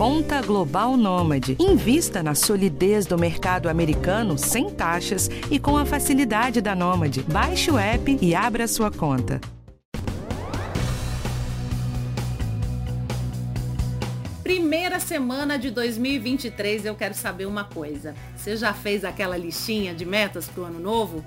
Conta Global Nômade. Invista na solidez do mercado americano sem taxas e com a facilidade da Nômade. Baixe o app e abra sua conta. Primeira semana de 2023, eu quero saber uma coisa. Você já fez aquela listinha de metas para o ano novo?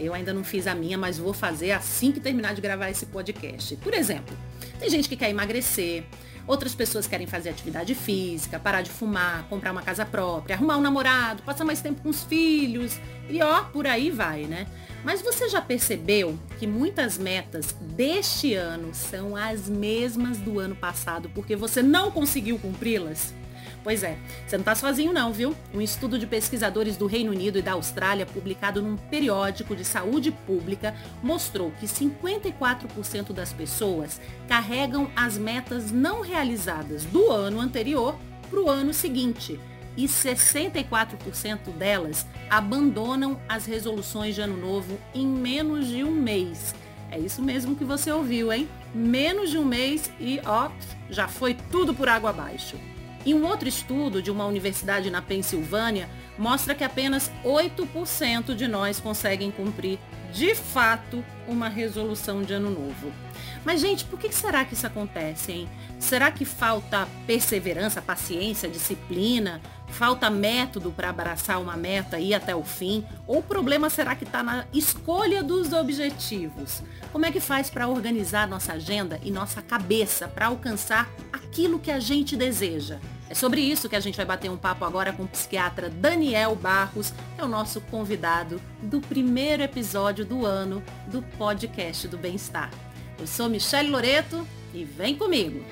Eu ainda não fiz a minha, mas vou fazer assim que terminar de gravar esse podcast. Por exemplo, tem gente que quer emagrecer, outras pessoas querem fazer atividade física, parar de fumar, comprar uma casa própria, arrumar um namorado, passar mais tempo com os filhos e ó, por aí vai, né? Mas você já percebeu que muitas metas deste ano são as mesmas do ano passado porque você não conseguiu cumpri-las? Pois é, você não está sozinho não, viu? Um estudo de pesquisadores do Reino Unido e da Austrália, publicado num periódico de saúde pública, mostrou que 54% das pessoas carregam as metas não realizadas do ano anterior para o ano seguinte. E 64% delas abandonam as resoluções de ano novo em menos de um mês. É isso mesmo que você ouviu, hein? Menos de um mês e ó, já foi tudo por água abaixo. E um outro estudo de uma universidade na Pensilvânia mostra que apenas 8% de nós conseguem cumprir de fato uma resolução de ano novo. Mas, gente, por que será que isso acontece, hein? Será que falta perseverança, paciência, disciplina? Falta método para abraçar uma meta e ir até o fim? Ou o problema será que está na escolha dos objetivos? Como é que faz para organizar nossa agenda e nossa cabeça para alcançar aquilo que a gente deseja? É sobre isso que a gente vai bater um papo agora com o psiquiatra Daniel Barros, é o nosso convidado do primeiro episódio do ano do podcast do Bem-Estar. Eu sou Michele Loreto e vem comigo!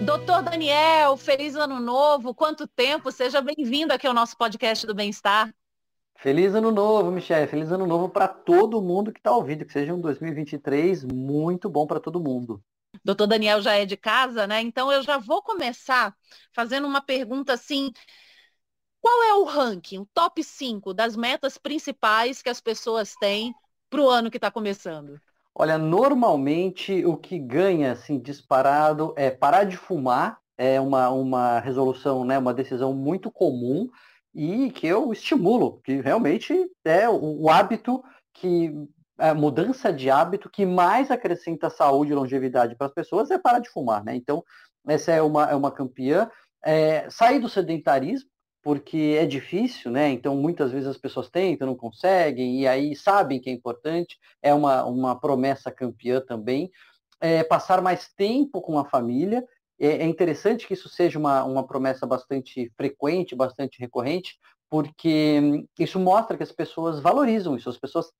Doutor Daniel, feliz ano novo! Quanto tempo! Seja bem-vindo aqui ao nosso podcast do Bem-Estar. Feliz ano novo, Michele. Feliz ano novo para todo mundo que está ouvindo. Que seja um 2023 muito bom para todo mundo doutor Daniel já é de casa, né? Então eu já vou começar fazendo uma pergunta assim. Qual é o ranking, o top 5 das metas principais que as pessoas têm para o ano que está começando? Olha, normalmente o que ganha assim disparado é parar de fumar, é uma, uma resolução, né, uma decisão muito comum e que eu estimulo, que realmente é o, o hábito que a mudança de hábito que mais acrescenta saúde e longevidade para as pessoas é parar de fumar, né? Então, essa é uma, é uma campeã. É, sair do sedentarismo, porque é difícil, né? Então, muitas vezes as pessoas tentam, não conseguem, e aí sabem que é importante, é uma, uma promessa campeã também. É, passar mais tempo com a família, é, é interessante que isso seja uma, uma promessa bastante frequente, bastante recorrente, porque isso mostra que as pessoas valorizam isso, as pessoas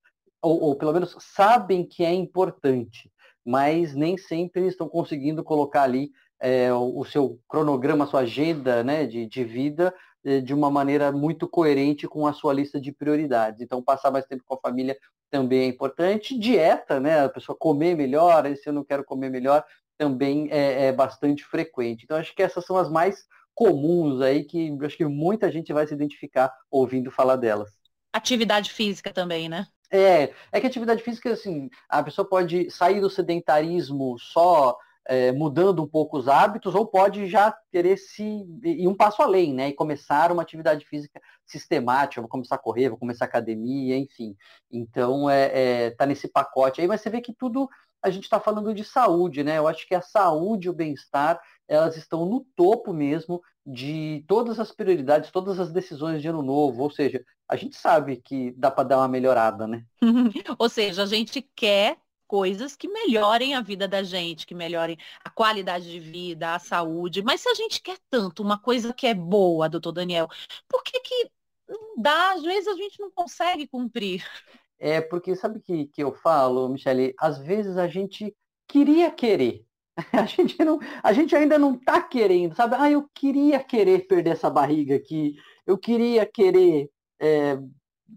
ou, ou pelo menos sabem que é importante, mas nem sempre estão conseguindo colocar ali é, o, seu cronograma, a sua agenda né, de, de vida é, de uma maneira muito coerente com a sua lista de prioridades. Então, passar mais tempo com a família também é importante. Dieta, né, a pessoa comer melhor, se eu não quero comer melhor, também é, é bastante frequente. Então, acho que essas são as mais comuns aí que acho que muita gente vai se identificar ouvindo falar delas. Atividade física também, né? É, é que atividade física, assim, a pessoa pode sair do sedentarismo só é, mudando um pouco os hábitos, ou pode já querer se ir um passo além, né? E começar uma atividade física sistemática, vou começar a correr, vou começar academia, enfim. Então, é, é, tá nesse pacote aí, mas você vê que tudo a gente está falando de saúde, né? Eu acho que a saúde e o bem-estar, elas estão no topo mesmo de todas as prioridades, todas as decisões de ano novo. Ou seja, a gente sabe que dá para dar uma melhorada, né? Ou seja, a gente quer coisas que melhorem a vida da gente, que melhorem a qualidade de vida, a saúde. Mas se a gente quer tanto uma coisa que é boa, doutor Daniel, por que que não dá? Às vezes a gente não consegue cumprir. É porque sabe que que eu falo, Michele? Às vezes a gente queria querer. A gente, não, a gente ainda não está querendo, sabe? Ah, eu queria querer perder essa barriga aqui, eu queria querer é,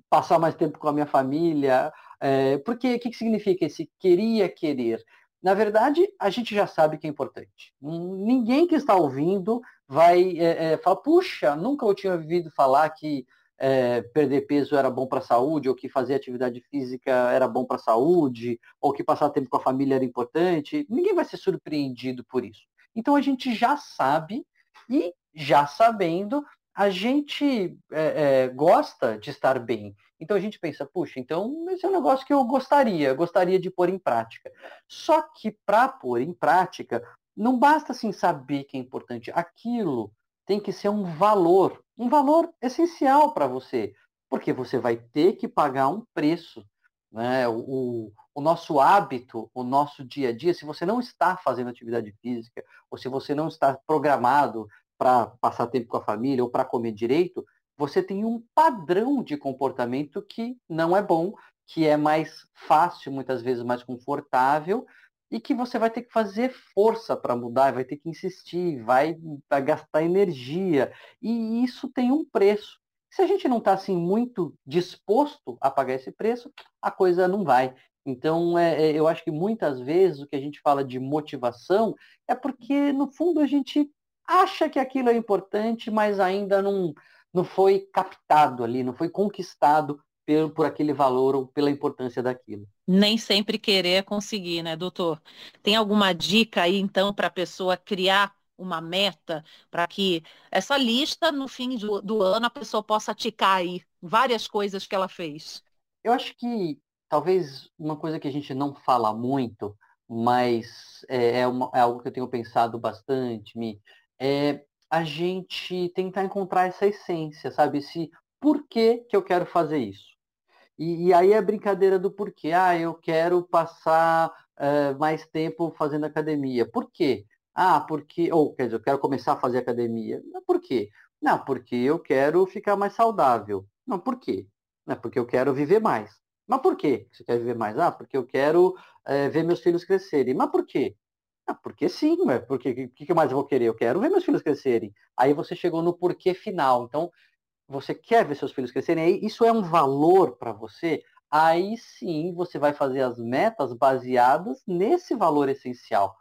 passar mais tempo com a minha família. É, porque o que, que significa esse queria querer? Na verdade, a gente já sabe que é importante. Ninguém que está ouvindo vai é, é, falar, puxa, nunca eu tinha ouvido falar que é, perder peso era bom para a saúde, ou que fazer atividade física era bom para a saúde, ou que passar tempo com a família era importante. Ninguém vai ser surpreendido por isso. Então a gente já sabe e já sabendo, a gente é, é, gosta de estar bem. Então a gente pensa, puxa, então esse é um negócio que eu gostaria, gostaria de pôr em prática. Só que para pôr em prática, não basta assim saber que é importante. Aquilo tem que ser um valor, um valor essencial para você, porque você vai ter que pagar um preço. Né? O, o nosso hábito, o nosso dia a dia, se você não está fazendo atividade física, ou se você não está programado para passar tempo com a família ou para comer direito, você tem um padrão de comportamento que não é bom, que é mais fácil, muitas vezes mais confortável, e que você vai ter que fazer força para mudar, vai ter que insistir, vai, gastar energia. E isso tem um preço. Se a gente não está assim muito disposto a pagar esse preço, a coisa não vai. Então, é, é, eu acho que muitas vezes o que a gente fala de motivação é porque, no fundo, a gente acha que aquilo é importante, mas ainda não, não foi captado ali, não foi conquistado por, por aquele valor ou pela importância daquilo. Nem sempre querer é conseguir, né, doutor? Tem alguma dica aí, então, para a pessoa criar uma meta para que essa lista, no fim do, do ano, a pessoa possa ticar aí várias coisas que ela fez? Eu acho que talvez uma coisa que a gente não fala muito, mas é, é, uma, é algo que eu tenho pensado bastante, Mi, é a gente tentar encontrar essa essência, sabe? Se por que, que eu quero fazer isso? E, e aí é brincadeira do porquê. Ah, eu quero passar uh, mais tempo fazendo academia. Por quê? Ah, porque. Ou, quer dizer, eu quero começar a fazer academia. Por quê? Não, porque eu quero ficar mais saudável. Não, por quê? Não, porque eu quero viver mais. Mas por quê você quer viver mais? Ah, porque eu quero é, ver meus filhos crescerem. Mas por quê? Ah, porque sim, ué. Porque o que, que mais eu vou querer? Eu quero ver meus filhos crescerem. Aí você chegou no porquê final. Então, você quer ver seus filhos crescerem, aí isso é um valor para você, aí sim você vai fazer as metas baseadas nesse valor essencial.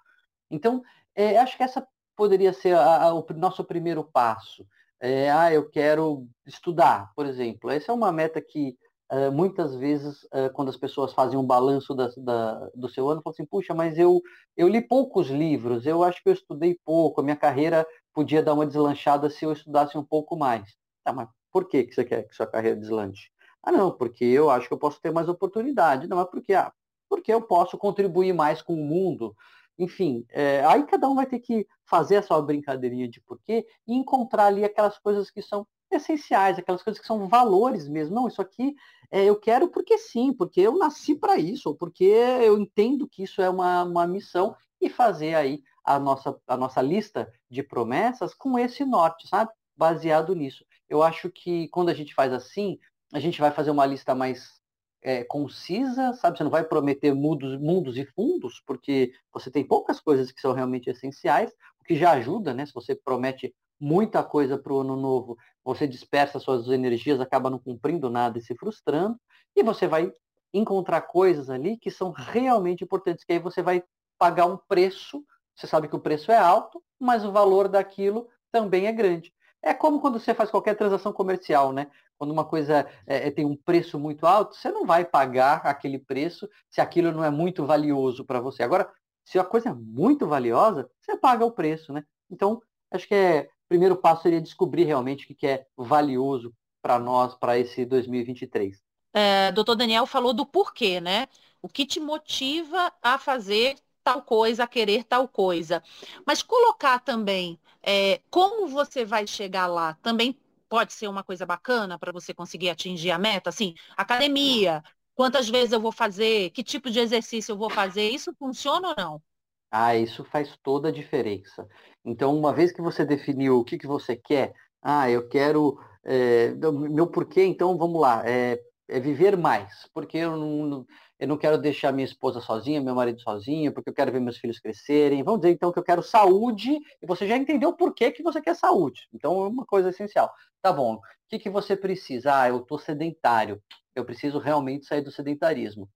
Então, é, acho que essa poderia ser a, a, o nosso primeiro passo. É, ah, eu quero estudar, por exemplo. Essa é uma meta que uh, muitas vezes, uh, quando as pessoas fazem um balanço da, da, do seu ano, falam assim, puxa, mas eu, eu li poucos livros, eu acho que eu estudei pouco, a minha carreira podia dar uma deslanchada se eu estudasse um pouco mais. Tá, mas por que, que você quer que sua carreira deslanche? Ah, não, porque eu acho que eu posso ter mais oportunidade. Não, é porque, ah, porque eu posso contribuir mais com o mundo. Enfim, é, aí cada um vai ter que fazer a sua brincadeirinha de porquê e encontrar ali aquelas coisas que são essenciais, aquelas coisas que são valores mesmo. Não, isso aqui é, eu quero porque sim, porque eu nasci para isso, ou porque eu entendo que isso é uma, uma missão e fazer aí a nossa, a nossa lista de promessas com esse norte, sabe? Baseado nisso eu acho que quando a gente faz assim, a gente vai fazer uma lista mais é, concisa, sabe? Você não vai prometer mundos, mundos e fundos, porque você tem poucas coisas que são realmente essenciais, o que já ajuda, né? Se você promete muita coisa para o ano novo, você dispersa suas energias, acaba não cumprindo nada e se frustrando, e você vai encontrar coisas ali que são realmente importantes, que aí você vai pagar um preço, você sabe que o preço é alto, mas o valor daquilo também é grande. É como quando você faz qualquer transação comercial, né? Quando uma coisa é, é, tem um preço muito alto, você não vai pagar aquele preço se aquilo não é muito valioso para você. Agora, se a coisa é muito valiosa, você paga o preço, né? Então, acho que é, o primeiro passo seria descobrir realmente o que é valioso para nós, para esse 2023. É, doutor Daniel falou do porquê, né? O que te motiva a fazer tal coisa, a querer tal coisa. Mas colocar também é, como você vai chegar lá também pode ser uma coisa bacana para você conseguir atingir a meta? Assim, academia, quantas vezes eu vou fazer, que tipo de exercício eu vou fazer, isso funciona ou não? Ah, isso faz toda a diferença. Então, uma vez que você definiu o que, que você quer, ah, eu quero. É, meu porquê, então vamos lá, é, é viver mais, porque eu não, eu não quero deixar minha esposa sozinha, meu marido sozinho, porque eu quero ver meus filhos crescerem. Vamos dizer então que eu quero saúde, e você já entendeu por que, que você quer saúde. Então é uma coisa essencial. Tá bom, o que, que você precisa? Ah, eu estou sedentário, eu preciso realmente sair do sedentarismo.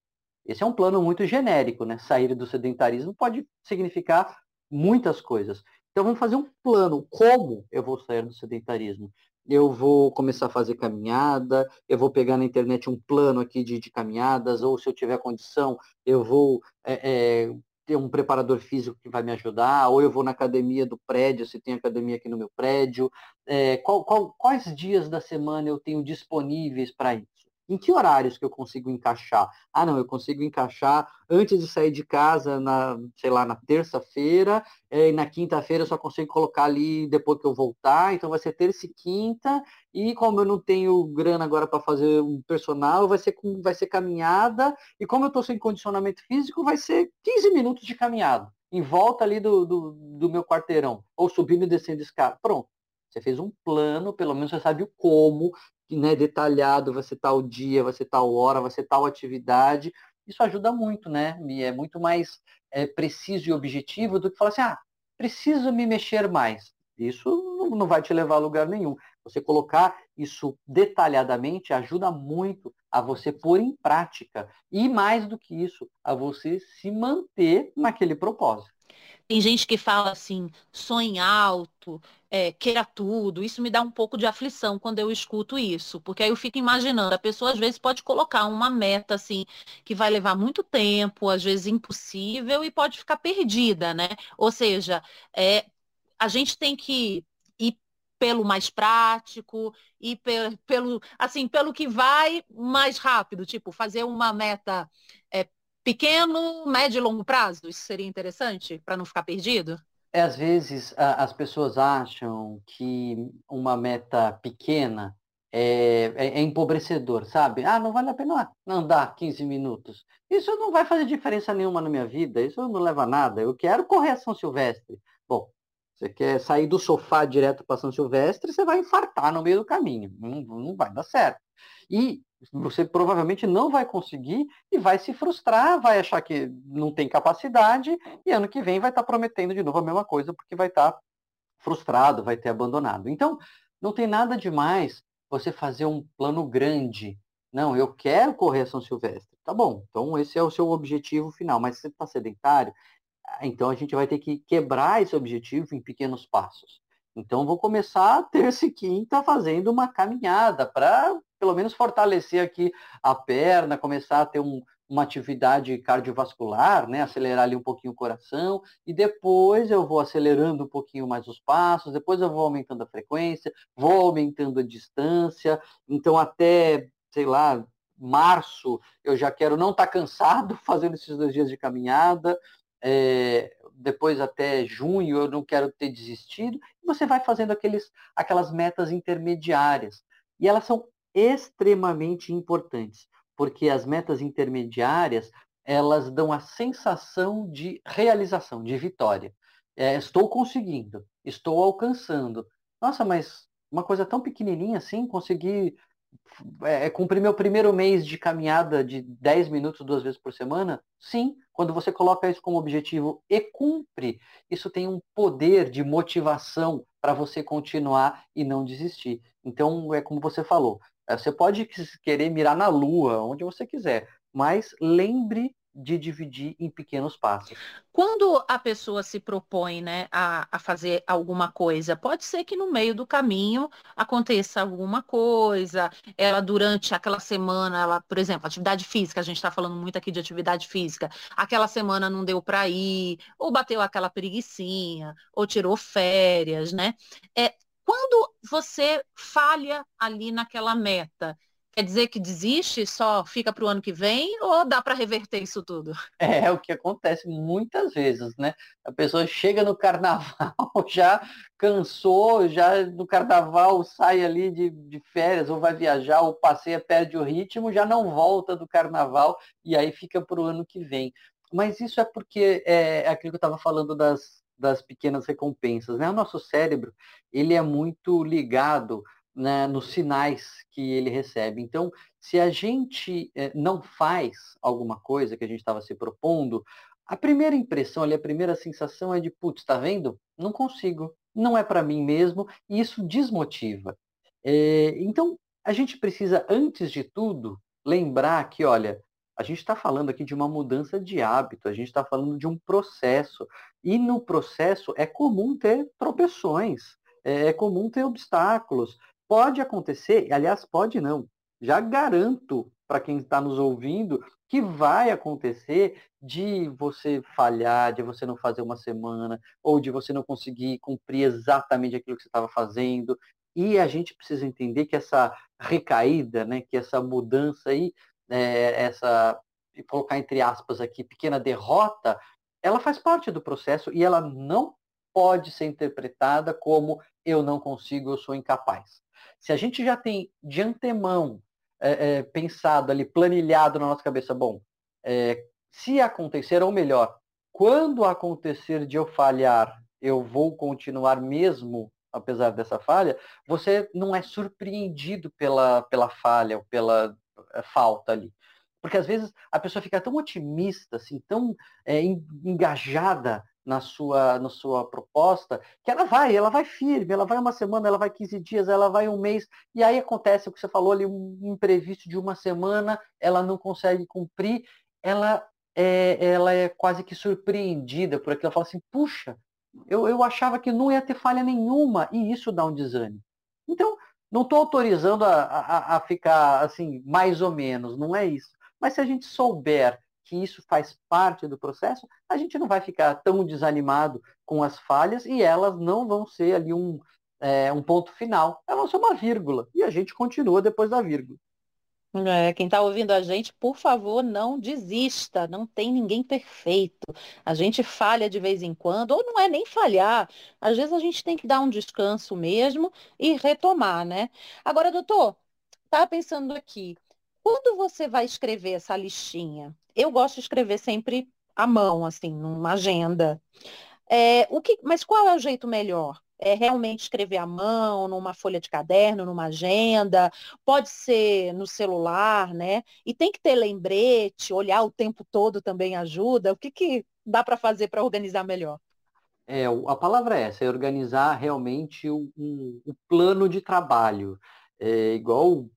Esse é um plano muito genérico, né? Sair do sedentarismo pode significar muitas coisas. Então vamos fazer um plano. Como eu vou sair do sedentarismo? Eu vou começar a fazer caminhada, eu vou pegar na internet um plano aqui de, de caminhadas, ou se eu tiver condição, eu vou é, é, ter um preparador físico que vai me ajudar, ou eu vou na academia do prédio, se tem academia aqui no meu prédio. É, qual, qual, quais dias da semana eu tenho disponíveis para isso? Em que horários que eu consigo encaixar? Ah, não, eu consigo encaixar antes de sair de casa, na, sei lá, na terça-feira, e na quinta-feira eu só consigo colocar ali depois que eu voltar, então vai ser terça e quinta, e como eu não tenho grana agora para fazer um personal, vai ser, vai ser caminhada, e como eu estou sem condicionamento físico, vai ser 15 minutos de caminhada, em volta ali do, do, do meu quarteirão, ou subindo e descendo escada. Pronto. Você fez um plano, pelo menos você sabe o como, né, detalhado, vai ser tal dia, vai ser tal hora, vai ser tal atividade. Isso ajuda muito, né? E é muito mais é, preciso e objetivo do que falar assim, ah, preciso me mexer mais. Isso não vai te levar a lugar nenhum. Você colocar isso detalhadamente ajuda muito a você pôr em prática. E mais do que isso, a você se manter naquele propósito. Tem gente que fala assim, sonhe alto, é, queira tudo. Isso me dá um pouco de aflição quando eu escuto isso, porque aí eu fico imaginando, a pessoa às vezes pode colocar uma meta assim que vai levar muito tempo, às vezes impossível e pode ficar perdida, né? Ou seja, é, a gente tem que ir pelo mais prático e pelo, pelo assim pelo que vai mais rápido, tipo fazer uma meta é, pequeno, médio e longo prazo? Isso seria interessante para não ficar perdido? É, às vezes a, as pessoas acham que uma meta pequena é, é, é, empobrecedor, sabe? Ah, não vale a pena andar 15 minutos. Isso não vai fazer diferença nenhuma na minha vida, isso não leva a nada. Eu quero correr a São Silvestre. Bom, você quer sair do sofá direto para São Silvestre, você vai infartar no meio do caminho. Não, não vai dar certo. E você provavelmente não vai conseguir e vai se frustrar, vai achar que não tem capacidade e ano que vem vai estar tá prometendo de novo a mesma coisa porque vai estar tá frustrado, vai ter abandonado. Então, não tem nada demais você fazer um plano grande. Não, eu quero correr a São Silvestre. Tá bom, então esse é o seu objetivo final, mas se você está sedentário, então a gente vai ter que quebrar esse objetivo em pequenos passos. Então vou começar terça e quinta fazendo uma caminhada para pelo menos fortalecer aqui a perna, começar a ter um, uma atividade cardiovascular, né? acelerar ali um pouquinho o coração, e depois eu vou acelerando um pouquinho mais os passos, depois eu vou aumentando a frequência, vou aumentando a distância, então até, sei lá, março eu já quero não estar tá cansado fazendo esses dois dias de caminhada, é, depois até junho eu não quero ter desistido, e você vai fazendo aqueles, aquelas metas intermediárias. E elas são extremamente importantes, porque as metas intermediárias, elas dão a sensação de realização, de vitória. É, estou conseguindo, estou alcançando. Nossa, mas uma coisa tão pequenininha assim, conseguir é, é, cumprir meu primeiro mês de caminhada de 10 minutos duas vezes por semana? Sim, quando você coloca isso como objetivo e cumpre, isso tem um poder de motivação para você continuar e não desistir. Então, é como você falou, é, você pode querer mirar na lua, onde você quiser, mas lembre de dividir em pequenos passos. Quando a pessoa se propõe né, a, a, fazer alguma coisa, pode ser que no meio do caminho aconteça alguma coisa, ela durante aquela semana, ela, por exemplo, atividade física, a gente está falando muito aqui de atividade física, aquela semana não deu para ir, ou bateu aquela preguiçinha, ou tirou férias, né? É, quando você falha ali naquela meta, Quer dizer que desiste, só fica para o ano que vem ou dá para reverter isso tudo? É, o que acontece muitas vezes, né? A pessoa chega no carnaval, já cansou, já no carnaval sai ali de, de férias ou vai viajar ou passeia, perde o ritmo, já não volta do carnaval e aí fica para o ano que vem. Mas isso é porque é, é aquilo que eu estava falando das, das pequenas recompensas, né? O nosso cérebro, ele é muito ligado né, nos sinais que ele recebe. Então, se a gente eh, não faz alguma coisa que a gente estava se propondo, a primeira impressão ali, a primeira sensação é de, putz, está vendo? Não consigo, não é para mim mesmo, e isso desmotiva. É, então, a gente precisa, antes de tudo, lembrar que, olha, a gente está falando aqui de uma mudança de hábito, a gente está falando de um processo, e no processo é comum ter tropeções, é, é comum ter obstáculos, pode acontecer, aliás, pode não, já garanto para quem está nos ouvindo que vai acontecer de você falhar, de você não fazer uma semana, ou de você não conseguir cumprir exatamente aquilo que você estava fazendo. E a gente precisa entender que essa recaída, né, que essa mudança aí, é, essa, colocar entre aspas aqui, pequena derrota, ela faz parte do processo e ela não pode ser interpretada como eu não consigo, eu sou incapaz. Se a gente já tem de antemão é, é, pensado ali, planilhado na nossa cabeça, bom, é, se acontecer, ou melhor, quando acontecer de eu falhar, eu vou continuar mesmo apesar dessa falha, você não é surpreendido pela, pela falha ou pela é, falta ali. Porque às vezes a pessoa fica tão otimista, assim, tão é, engajada na sua, na sua proposta, que ela vai, ela vai firme, ela vai uma semana, ela vai 15 dias, ela vai um mês, e aí acontece o que você falou ali, um imprevisto de uma semana, ela não consegue cumprir, ela é, ela é quase que surpreendida por aquilo, ela fala assim, puxa, eu, eu achava que não ia ter falha nenhuma, e isso dá um desânimo. Então, não estou autorizando a, a, a ficar assim, mais ou menos, não é isso. Mas se a gente souber que isso faz parte do processo, a gente não vai ficar tão desanimado com as falhas e elas não vão ser ali um, é, um ponto final. Elas vão ser uma vírgula. E a gente continua depois da vírgula. É, quem está ouvindo a gente, por favor, não desista. Não tem ninguém perfeito. A gente falha de vez em quando, ou não é nem falhar. Às vezes a gente tem que dar um descanso mesmo e retomar, né? Agora, doutor, estava pensando aqui. Quando você vai escrever essa listinha, eu gosto de escrever sempre à mão, assim, numa agenda. É, o que, mas qual é o jeito melhor? É realmente escrever à mão, numa folha de caderno, numa agenda, pode ser no celular, né? E tem que ter lembrete, olhar o tempo todo também ajuda. O que, que dá para fazer para organizar melhor? É, a palavra é essa, é organizar realmente o, um, o plano de trabalho. É igual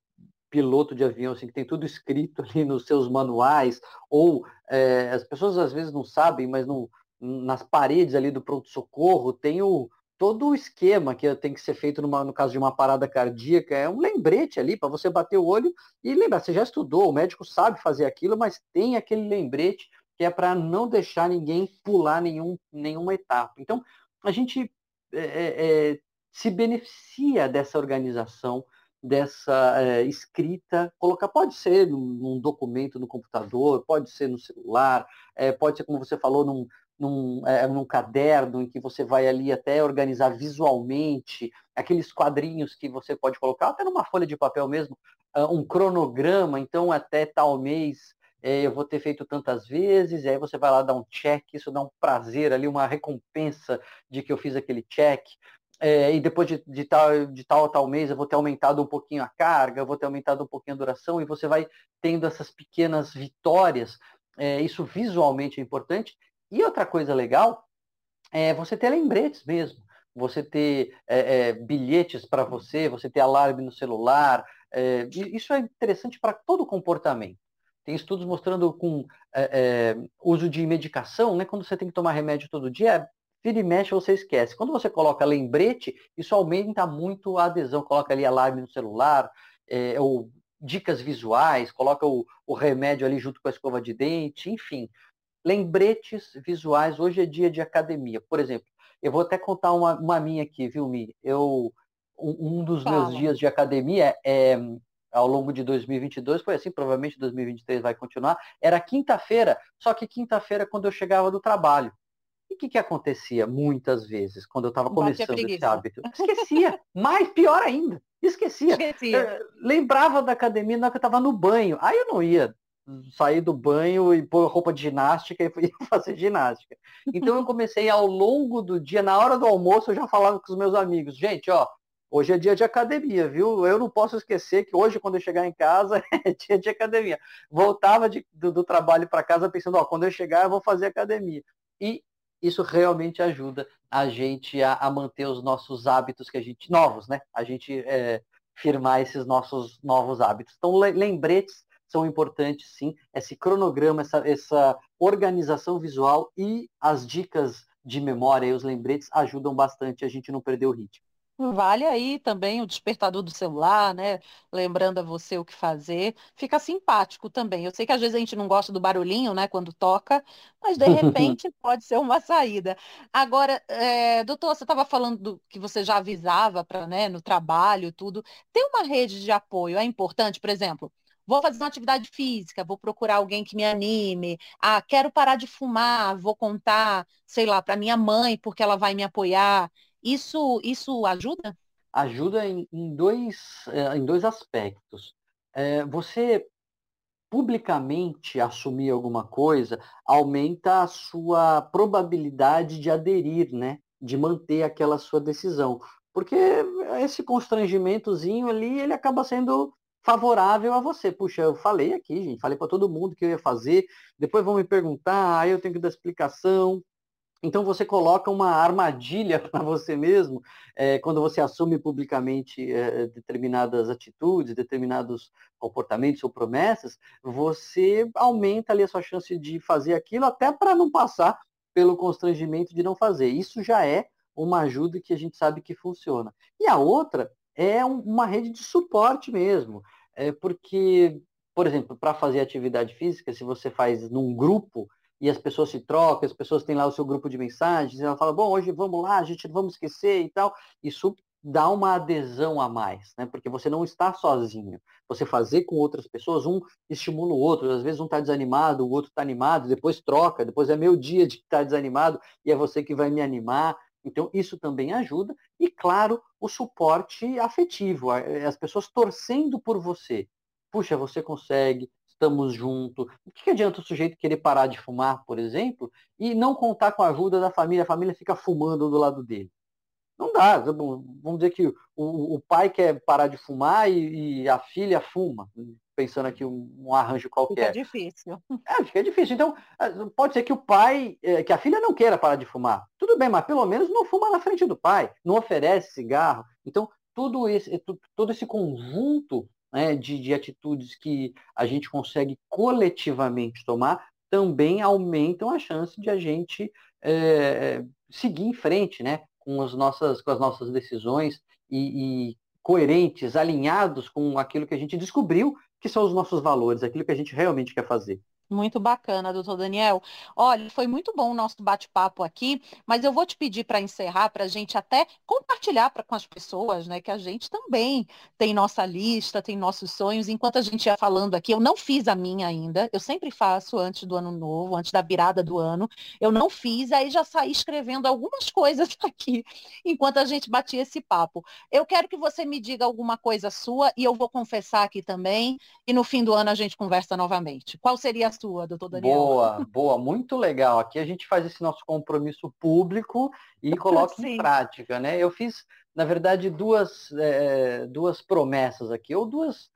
piloto de avião, assim, que tem tudo escrito ali nos seus manuais, ou é, as pessoas às vezes não sabem, mas no, nas paredes ali do pronto-socorro tem o, todo o esquema que tem que ser feito numa, no caso de uma parada cardíaca, é um lembrete ali para você bater o olho e lembrar, você já estudou, o médico sabe fazer aquilo, mas tem aquele lembrete que é para não deixar ninguém pular nenhum, nenhuma etapa. Então, a gente é, é, é se beneficia dessa organização, dessa é, escrita, colocar, pode ser num, documento no computador, pode ser no celular, é, pode ser, como você falou, num, num, é, num caderno em que você vai ali até organizar visualmente, aqueles quadrinhos que você pode colocar, até numa folha de papel mesmo, um cronograma, então até tal mês eu vou ter feito tantas vezes, e aí você vai lá dar um check, isso dá um prazer ali, uma recompensa de que eu fiz aquele check é, e depois de, de, tal, de tal tal mês eu vou ter aumentado um pouquinho a carga, vou ter aumentado um pouquinho a duração, e você vai tendo essas pequenas vitórias. É, isso visualmente é importante. E outra coisa legal é você ter lembretes mesmo. Você ter é, é bilhetes para você, você ter alarme no celular. É, isso é interessante para todo comportamento. Tem estudos mostrando com é, uso de medicação, né, quando você tem que tomar remédio todo dia, vira e mexe você esquece. Quando você coloca lembrete, isso aumenta muito a adesão. Coloca ali alarme no celular, é, ou dicas visuais, coloca o, o, remédio ali junto com a escova de dente, enfim. Lembretes visuais, hoje é dia de academia. Por exemplo, eu vou até contar uma, uma minha aqui, viu, Mi? Eu, um, um dos Fala. meus dias de academia é ao longo de 2022, foi assim, provavelmente 2023 vai continuar, era quinta-feira, só que quinta-feira quando eu chegava do trabalho. E o que, que acontecia muitas vezes quando eu estava começando esse hábito? Esquecia, mais pior ainda, esquecia. esquecia. lembrava da academia na hora que eu estava no banho. Aí eu não ia sair do banho e pôr roupa de ginástica e ia fazer ginástica. Então eu comecei ao longo do dia, na hora do almoço, eu já falava com os meus amigos, gente, ó, hoje é dia de academia, viu? Eu não posso esquecer que hoje, quando eu chegar em casa, é dia de academia. Voltava de, do, do, trabalho para casa pensando, ó, quando eu chegar, eu vou fazer academia. E isso realmente ajuda a gente a, a, manter os nossos hábitos que a gente novos, né? A gente é, firmar esses nossos novos hábitos. Então lembretes são importantes, sim. Esse cronograma, essa, essa organização visual e as dicas de memória e os lembretes ajudam bastante a gente não perder o ritmo. Vale aí também o despertador do celular, né? Lembrando a você o que fazer. Fica simpático também. Eu sei que às vezes a gente não gosta do barulhinho, né, quando toca, mas de repente pode ser uma saída. Agora, é, doutor, você estava falando do, que você já avisava para, né, no trabalho, tudo. Tem uma rede de apoio, é importante, por exemplo. Vou fazer uma atividade física, vou procurar alguém que me anime. Ah, quero parar de fumar, vou contar, sei lá, para minha mãe, porque ela vai me apoiar. Isso, isso ajuda? Ajuda em, em dois, eh, em dois aspectos. É, você publicamente assumir alguma coisa aumenta a sua probabilidade de aderir, né? De manter aquela sua decisão. Porque esse constrangimentozinho ali, ele acaba sendo favorável a você. Puxa, eu falei aqui, gente, falei para todo mundo que eu ia fazer, depois vão me perguntar, aí eu tenho que dar explicação. Então você coloca uma armadilha para você mesmo é, quando você assume publicamente é, determinadas atitudes, determinados comportamentos ou promessas, você aumenta ali a sua chance de fazer aquilo até para não passar pelo constrangimento de não fazer. Isso já é uma ajuda que a gente sabe que funciona. E a outra é uma rede de suporte mesmo. É porque, por exemplo, para fazer atividade física, se você faz num grupo e as pessoas se trocam, as pessoas têm lá o seu grupo de mensagens, ela fala, bom, hoje vamos lá, a gente não vamos esquecer e tal, isso dá uma adesão a mais, né? Porque você não está sozinho. Você fazer com outras pessoas, um estimula o outro. Às vezes um está desanimado, o outro está animado, depois troca, depois é meu dia de estar desanimado e é você que vai me animar. Então, isso também ajuda. E, claro, o suporte afetivo, eh, as pessoas torcendo por você. Puxa, você consegue, estamos juntos. O que, que adianta o sujeito querer parar de fumar, por exemplo, e não contar com a ajuda da família? A família fica fumando do lado dele. Não dá. Vamos dizer que o, o pai quer parar de fumar e, e a filha fuma pensando aqui um, um arranjo qualquer. Fica difícil. É, fica difícil. Então, é, pode ser que o pai, é, que a filha não queira parar de fumar. Tudo bem, mas pelo menos não fuma na frente do pai, não oferece cigarro. Então, tudo esse, todo esse conjunto né, de, de atitudes que a gente consegue coletivamente tomar também aumentam a chance de a gente é, seguir em frente né, com, as nossas, com as nossas decisões e, e coerentes, alinhados com aquilo que a gente descobriu que são os nossos valores, aquilo que a gente realmente quer fazer. Muito bacana, doutor Daniel. Olha, foi muito bom o nosso bate-papo aqui, mas eu vou te pedir para encerrar, para a gente até compartilhar pra, com as pessoas, né, que a gente também tem nossa lista, tem nossos sonhos. Enquanto a gente ia falando aqui, eu não fiz a minha ainda, eu sempre faço antes do ano novo, antes da virada do ano. Eu não fiz, aí já saí escrevendo algumas coisas aqui, enquanto a gente batia esse papo. Eu quero que você me diga alguma coisa sua e eu vou confessar aqui também, e no fim do ano a gente conversa novamente. Qual seria a sua, doutor Daniel. Boa, boa, muito legal. Aqui a gente faz esse nosso compromisso público e coloca Sim. em prática, né? Eu fiz, na verdade, duas, é, duas promessas aqui, ou duas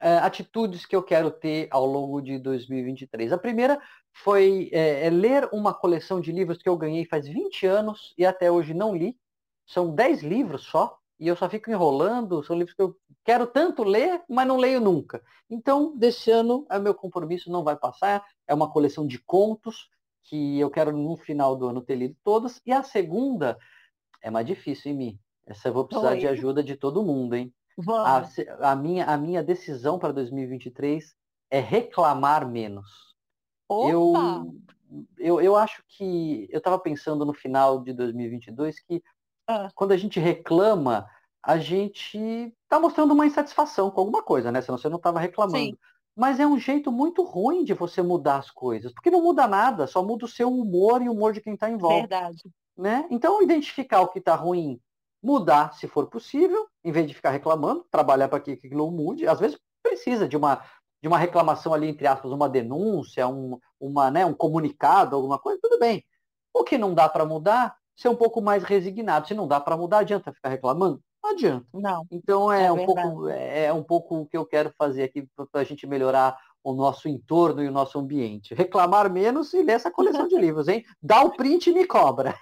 é, atitudes que eu quero ter ao longo de 2023. A primeira foi é, é, ler uma coleção de livros que eu ganhei faz 20 anos e até hoje não li. São 10 livros só, e eu só fico enrolando, são livros que eu quero tanto ler, mas não leio nunca. Então, desse ano, é meu compromisso não vai passar, é uma coleção de contos que eu quero no final do ano ter lido todas, e a segunda é mais difícil em mim. Essa eu vou precisar Oi. de ajuda de todo mundo, hein? A, a, minha, a minha decisão para 2023 é reclamar menos. Opa! Eu, eu, eu acho que eu estava pensando no final de 2022 que ah. Quando a gente reclama, a gente está mostrando uma insatisfação com alguma coisa, né? Senão você não estava reclamando. Sim. Mas é um jeito muito ruim de você mudar as coisas, porque não muda nada, só muda o seu humor e o humor de quem está em volta. Verdade. Né? Então, identificar o que está ruim, mudar se for possível, em vez de ficar reclamando, trabalhar para que aquilo mude. Às vezes precisa de uma, de uma reclamação ali, entre aspas, uma denúncia, um, uma, né, um comunicado, alguma coisa, tudo bem. O que não dá para mudar, ser um pouco mais resignado. Se não dá para mudar, adianta ficar reclamando? Não adianta. Não. Então é, é um pouco é um pouco o que eu quero fazer aqui para a gente melhorar o nosso entorno e o nosso ambiente. Reclamar menos e ler essa coleção de livros, hein? Dá o print e me cobra.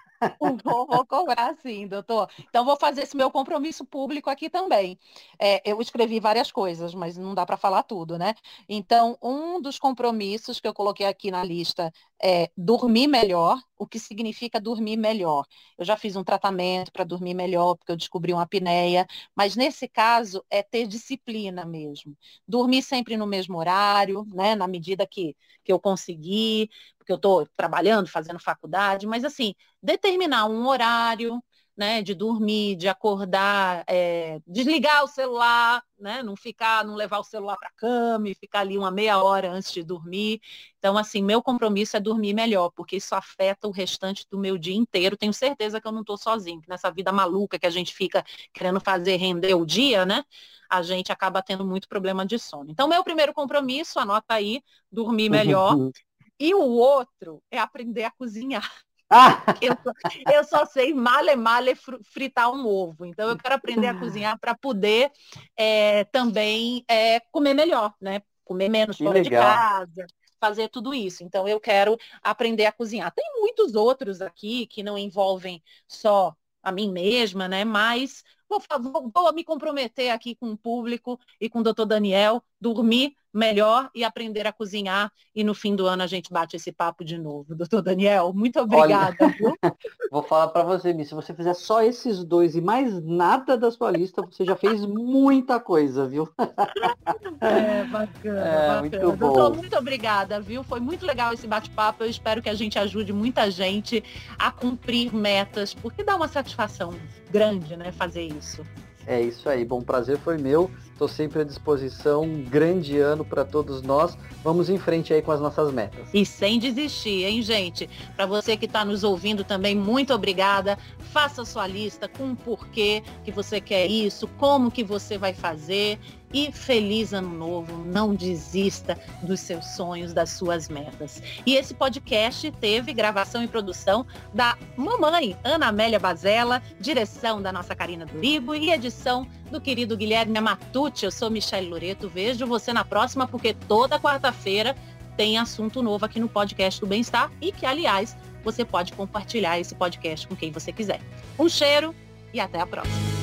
Vou, vou, cobrar sim, doutor. Então vou fazer esse meu compromisso público aqui também. É, eu escrevi várias coisas, mas não dá para falar tudo, né? Então, um dos compromissos que eu coloquei aqui na lista é dormir melhor, o que significa dormir melhor. Eu já fiz um tratamento para dormir melhor, porque eu descobri uma apneia, mas nesse caso é ter disciplina mesmo. Dormir sempre no mesmo horário, né? Na medida que, que eu conseguir, porque eu estou trabalhando, fazendo faculdade, mas assim, determinar um horário, né, de dormir, de acordar, é, desligar o celular, né, não ficar, não levar o celular para a cama e ficar ali uma meia hora antes de dormir. Então, assim, meu compromisso é dormir melhor, porque isso afeta o restante do meu dia inteiro. Tenho certeza que eu não estou sozinho, que nessa vida maluca que a gente fica querendo fazer render o dia, né, a gente acaba tendo muito problema de sono. Então, meu primeiro compromisso, anota aí, dormir melhor. Uhum. E o outro é aprender a cozinhar. Ah! Eu, só, eu só sei male male fritar um ovo. Então eu quero aprender a cozinhar para poder é, também é, comer melhor, né? Comer menos fora de casa, fazer tudo isso. Então eu quero aprender a cozinhar. Tem muitos outros aqui que não envolvem só a mim mesma, né? Mas vou, vou, vou me comprometer aqui com o público e com o doutor Daniel, dormir melhor e aprender a cozinhar. E no fim do ano a gente bate esse papo de novo. Doutor Daniel, muito obrigada. Olha, vou falar para você, Mi, se você fizer só esses dois e mais nada da sua lista, você já fez muita coisa, viu? É, bacana, é, bacana. Muito bom. Doutor, muito obrigada, viu? Foi muito legal esse bate-papo. Eu espero que a gente ajude muita gente a cumprir metas, porque dá uma satisfação grande, né, fazer isso. É isso aí. Bom, prazer foi meu. Estou sempre à disposição. Um grande ano para todos nós. Vamos em frente aí com as nossas metas. E sem desistir, hein, gente? Para você que está nos ouvindo também, muito obrigada. Faça sua lista com o porquê que você quer isso, como que você vai fazer e feliz ano novo. Não desista dos seus sonhos, das suas metas. E esse podcast teve gravação e produção da mamãe Ana Amélia Bazella, direção da nossa Karina Durigo e edição do querido Guilherme Matucci. Eu sou Michelle Loreto. Vejo você na próxima, porque toda quarta-feira tem assunto novo aqui no podcast do Bem-Estar e que, aliás, você pode compartilhar esse podcast com quem você quiser. Um cheiro e até a próxima.